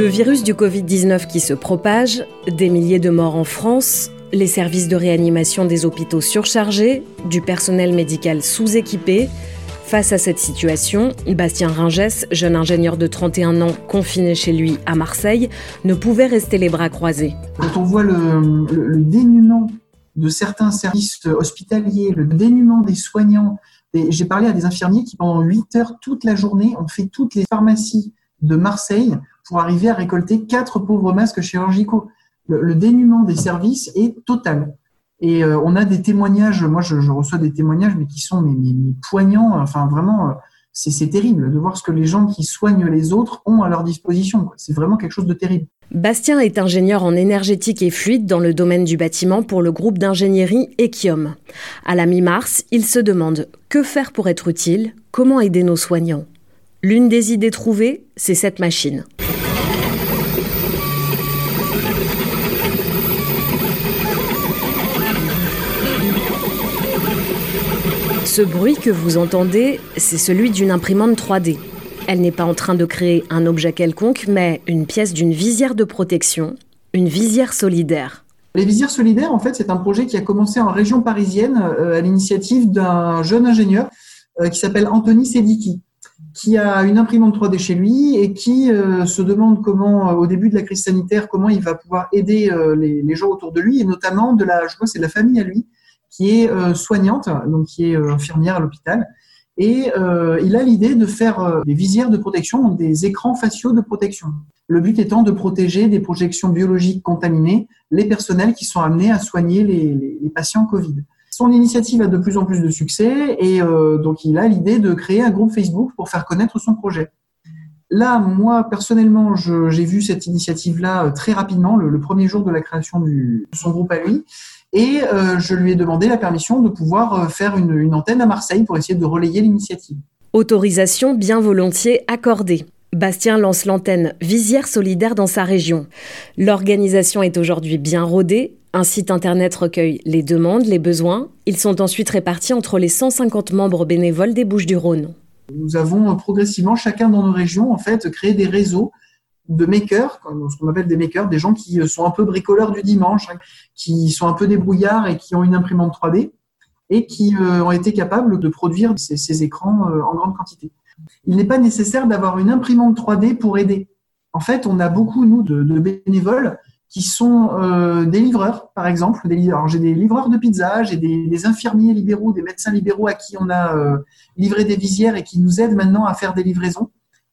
Le virus du Covid-19 qui se propage, des milliers de morts en France, les services de réanimation des hôpitaux surchargés, du personnel médical sous-équipé. Face à cette situation, Bastien Ringès, jeune ingénieur de 31 ans confiné chez lui à Marseille, ne pouvait rester les bras croisés. Quand on voit le, dénuement de certains services hospitaliers, le dénuement des soignants, j'ai parlé à des infirmiers qui pendant 8 heures toute la journée ont fait toutes les pharmacies de Marseille pour arriver à récolter quatre pauvres masques chirurgicaux. Le, dénuement des services est total. Et euh, on a des témoignages, moi je, reçois des témoignages, mais qui sont poignants, enfin vraiment, euh, c'est terrible de voir ce que les gens qui soignent les autres ont à leur disposition. C'est vraiment quelque chose de terrible. Bastien est ingénieur en énergétique et fluide dans le domaine du bâtiment pour le groupe d'ingénierie Equium. À la mi-mars, il se demande que faire pour être utile, comment aider nos soignants? L'une des idées trouvées, c'est cette machine. Ce bruit que vous entendez, c'est celui d'une imprimante 3D. Elle n'est pas en train de créer un objet quelconque, mais une pièce d'une visière de protection, une visière solidaire. Les visières solidaires, en fait, c'est un projet qui a commencé en région parisienne euh, à l'initiative d'un jeune ingénieur euh, qui s'appelle Anthony Sediki, qui a une imprimante 3D chez lui et qui euh, se demande comment, au début de la crise sanitaire, comment il va pouvoir aider les, gens autour de lui et notamment de la, je crois, c'est de la famille à lui qui est soignante, donc qui est infirmière à l'hôpital et euh, il a l'idée de faire euh, des visières de protection, des écrans faciaux de protection. Le but étant de protéger des projections biologiques contaminées les personnels qui sont amenés à soigner les, patients Covid. Son initiative a de plus en plus de succès et euh, donc il a l'idée de créer un groupe Facebook pour faire connaître son projet. Là, moi, personnellement, j'ai vu cette initiative-là très rapidement, le, premier jour de la création de son groupe à lui. Et euh, je lui ai demandé la permission de pouvoir euh, faire une, antenne à Marseille pour essayer de relayer l'initiative. Autorisation bien volontiers accordée. Bastien lance l'antenne Visière solidaire dans sa région. L'organisation est aujourd'hui bien rodée. Un site internet recueille les demandes, les besoins. Ils sont ensuite répartis entre les 150 membres bénévoles des Bouches-du-Rhône. Nous avons progressivement, chacun dans nos régions, en fait, créé des réseaux de makers, ce qu'on appelle des makers, des gens qui sont un peu bricoleurs du dimanche, hein, qui sont un peu débrouillards et qui ont une imprimante 3D et qui euh, ont été capables de produire ces, écrans euh, en grande quantité. Il n'est pas nécessaire d'avoir une imprimante 3D pour aider. En fait, on a beaucoup, nous, de, bénévoles qui sont euh, des livreurs, par exemple. j'ai des livreurs de pizza, j'ai des, infirmiers libéraux, des médecins libéraux à qui on a livré des visières et qui nous aident maintenant à faire des livraisons.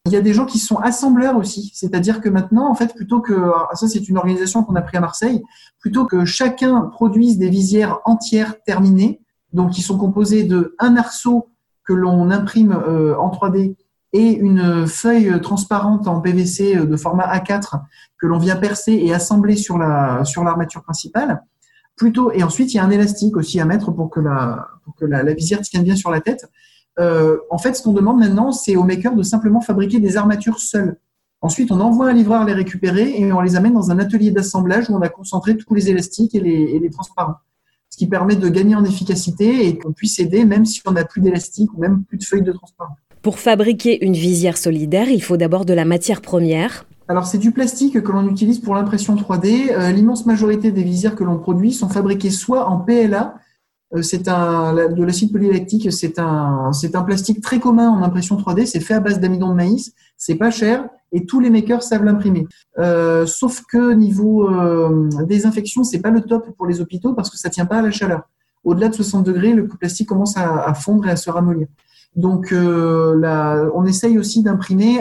Il y a des gens qui sont assembleurs aussi, c'est-à-dire que maintenant, en fait, plutôt que ça, c'est une organisation qu'on a pris à Marseille, plutôt que chacun produise des visières entières terminées, donc qui sont composées de un arceau que l'on imprime euh, en 3D et une feuille transparente en PVC de format A4 que l'on vient percer et assembler sur la sur l'armature principale. Plutôt et ensuite il y a un élastique aussi à mettre pour que la pour que la visière tienne bien sur la tête. Euh, en fait, ce qu'on demande maintenant, c'est aux makers de simplement fabriquer des armatures seules. Ensuite, on envoie un livreur les récupérer et on les amène dans un atelier d'assemblage où on a concentré tous les élastiques et les, transparents. Ce qui permet de gagner en efficacité et qu'on puisse aider même si on n'a plus d'élastique ou même plus de feuilles de transparent. Pour fabriquer une visière solidaire, il faut d'abord de la matière première. Alors c'est du plastique que l'on utilise pour l'impression 3D. Euh, l'immense majorité des visières que l'on produit sont fabriquées soit en PLA, c'est un de l'acide polylactique, c'est un c'est un plastique très commun en impression 3D. C'est fait à base d'amidon de maïs, c'est pas cher et tous les makers savent l'imprimer. Euh, sauf que niveau euh, désinfection, c'est pas le top pour les hôpitaux parce que ça tient pas à la chaleur. Au-delà de 60 degrés, le plastique commence à, fondre et à se ramollir. Donc, euh, on essaye aussi d'imprimer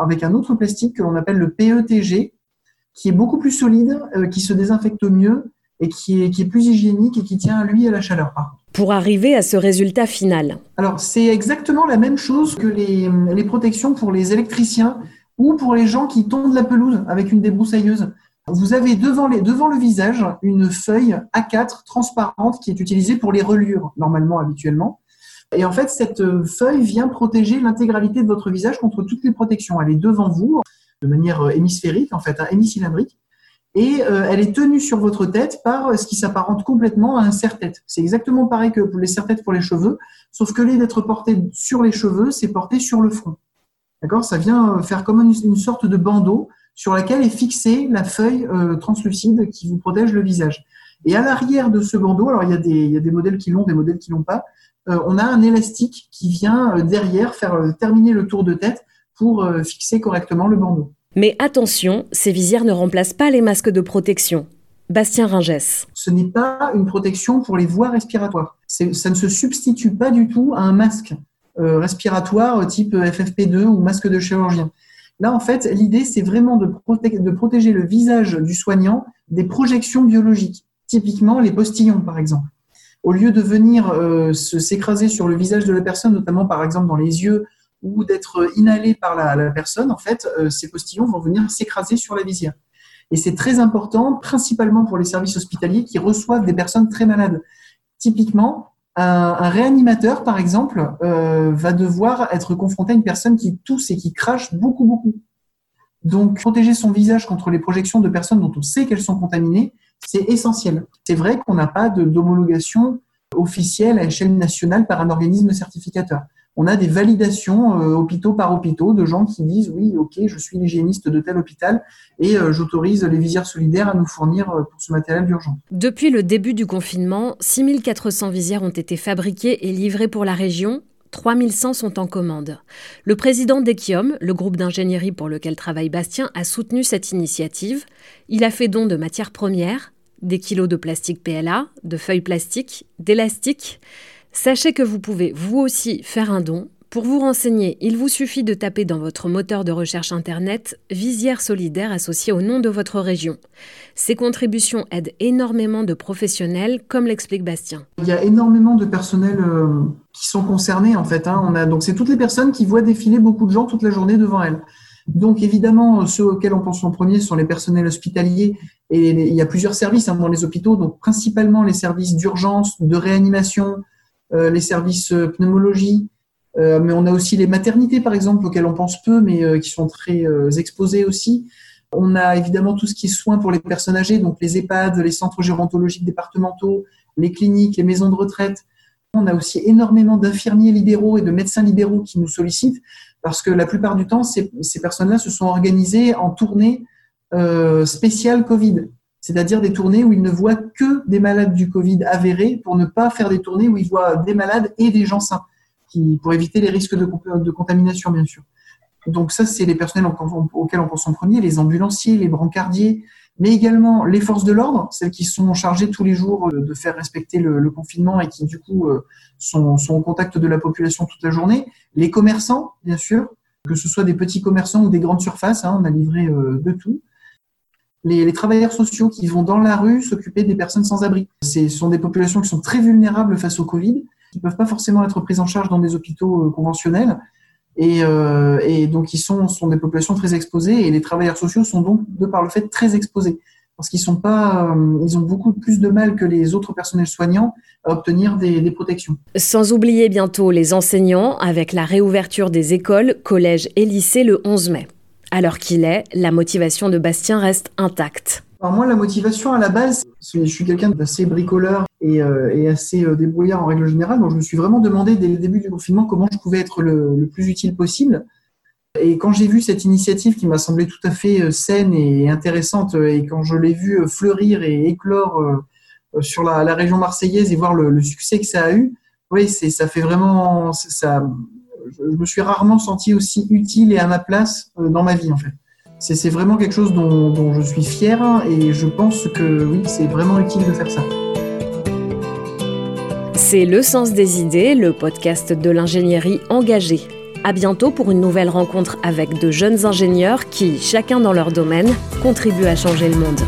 avec un autre plastique que l'on appelle le PETG, qui est beaucoup plus solide, qui se désinfecte mieux et qui est, qui est plus hygiénique et qui tient lui à la chaleur. Pour arriver à ce résultat final Alors, c'est exactement la même chose que les, les, protections pour les électriciens ou pour les gens qui tondent la pelouse avec une débroussailleuse. Vous avez devant, les, devant le visage une feuille A4 transparente qui est utilisée pour les reliures, normalement, habituellement. Et en fait, cette feuille vient protéger l'intégralité de votre visage contre toutes les protections. Elle est devant vous, de manière hémisphérique, en fait, hein, hémicylindrique et euh, elle est tenue sur votre tête par ce qui s'apparente complètement à un serre-tête. C'est exactement pareil que pour les serre-têtes pour les cheveux, sauf que lieu d'être porté sur les cheveux, c'est porté sur le front. D'accord? Ça vient euh, faire comme une, sorte de bandeau sur laquelle est fixée la feuille translucide qui vous protège le visage. Et à l'arrière de ce bandeau, alors il y a des, il y a des modèles qui l'ont, des modèles qui l'ont pas, on a un élastique qui vient derrière faire terminer le tour de tête pour fixer correctement le bandeau. Mais attention, ces visières ne remplacent pas les masques de protection. Bastien Ringès. Ce n'est pas une protection pour les voies respiratoires. Ça ne se substitue pas du tout à un masque euh, respiratoire type FFP2 ou masque de chirurgien. Là, en fait, l'idée, c'est vraiment de, protéger le visage du soignant des projections biologiques, typiquement les postillons, par exemple. Au lieu de venir euh, s'écraser sur le visage de la personne, notamment par exemple dans les yeux ou d'être inhalé par la, personne, en fait, euh, ces postillons vont venir s'écraser sur la visière. Et c'est très important, principalement pour les services hospitaliers qui reçoivent des personnes très malades. Typiquement, un, réanimateur, par exemple, euh, va devoir être confronté à une personne qui tousse et qui crache beaucoup, beaucoup. Donc, protéger son visage contre les projections de personnes dont on sait qu'elles sont contaminées, c'est essentiel. C'est vrai qu'on n'a pas d'homologation officielle à échelle nationale par un organisme certificateur on a des validations euh, hôpitaux par hôpitaux de gens qui disent oui, ok, je suis l'hygiéniste de tel hôpital et euh, j'autorise les visières solidaires à nous fournir euh, pour ce matériel d'urgence. Depuis le début du confinement, 6400 visières ont été fabriquées et livrées pour la région. 3100 sont en commande. Le président d'Equium, le groupe d'ingénierie pour lequel travaille Bastien, a soutenu cette initiative. Il a fait don de matières premières, des kilos de plastique PLA, de feuilles plastiques, d'élastique. Sachez que vous pouvez vous aussi faire un don. Pour vous renseigner, il vous suffit de taper dans votre moteur de recherche Internet Visière solidaire associée au nom de votre région. Ces contributions aident énormément de professionnels, comme l'explique Bastien. Il y a énormément de personnels euh, qui sont concernés en fait. Hein. Donc c'est toutes les personnes qui voient défiler beaucoup de gens toute la journée devant elles. Donc évidemment, ceux auxquels on pense en premier sont les personnels hospitaliers et il y a plusieurs services hein, dans les hôpitaux, donc principalement les services d'urgence, de réanimation, les services euh, pneumologie, euh, mais on a aussi les maternités, par exemple, auxquelles on pense peu, mais qui sont très exposées aussi. On a évidemment tout ce qui est soins pour les personnes âgées, donc les EHPAD, les centres gérontologiques départementaux, les cliniques, les maisons de retraite. On a aussi énormément d'infirmiers libéraux et de médecins libéraux qui nous sollicitent parce que la plupart du temps, ces, personnes-là se sont organisées en tournée spéciale Covid c'est-à-dire des tournées où ils ne voient que des malades du Covid avérés pour ne pas faire des tournées où ils voient des malades et des gens sains, pour éviter les risques de, contamination, bien sûr. Donc ça, c'est les personnels auxquels on pense en premier, les ambulanciers, les brancardiers, mais également les forces de l'ordre, celles qui sont chargées tous les jours de faire respecter le, confinement et qui, du coup, euh, sont, sont, au contact de la population toute la journée, les commerçants, bien sûr, que ce soit des petits commerçants ou des grandes surfaces, hein, on a livré euh, de tout les, travailleurs sociaux qui vont dans la rue s'occuper des personnes sans abri. Ce sont des populations qui sont très vulnérables face au Covid, qui ne peuvent pas forcément être prises en charge dans des hôpitaux euh, conventionnels. Euh, et, donc, ils sont, des populations très exposées et les travailleurs sociaux sont donc, de par le fait, très exposés parce qu'ils sont pas, euh, ils ont beaucoup plus de mal que les autres personnels soignants à obtenir des, des, protections. Sans oublier bientôt les enseignants avec la réouverture des écoles, collèges et lycées le 11 mai. Alors qu'il est, la motivation de Bastien reste intacte. Moi, la motivation à la base, je suis quelqu'un d'assez bricoleur et, euh, assez euh, débrouillard en règle générale, donc je me suis vraiment demandé dès le début du confinement comment je pouvais être le, plus utile possible. Et quand j'ai vu cette initiative qui m'a semblé tout à fait euh, saine et intéressante, et quand je l'ai vu fleurir et éclore sur la, région marseillaise et voir le, le, succès que ça a eu, oui, ça fait vraiment ça je, me suis rarement senti aussi utile et à ma place euh, dans ma vie en fait. C'est vraiment quelque chose dont, dont, je suis fier et je pense que oui, c'est vraiment utile de faire ça. C'est Le Sens des idées, le podcast de l'ingénierie engagée. À bientôt pour une nouvelle rencontre avec de jeunes ingénieurs qui, chacun dans leur domaine, contribuent à changer le monde.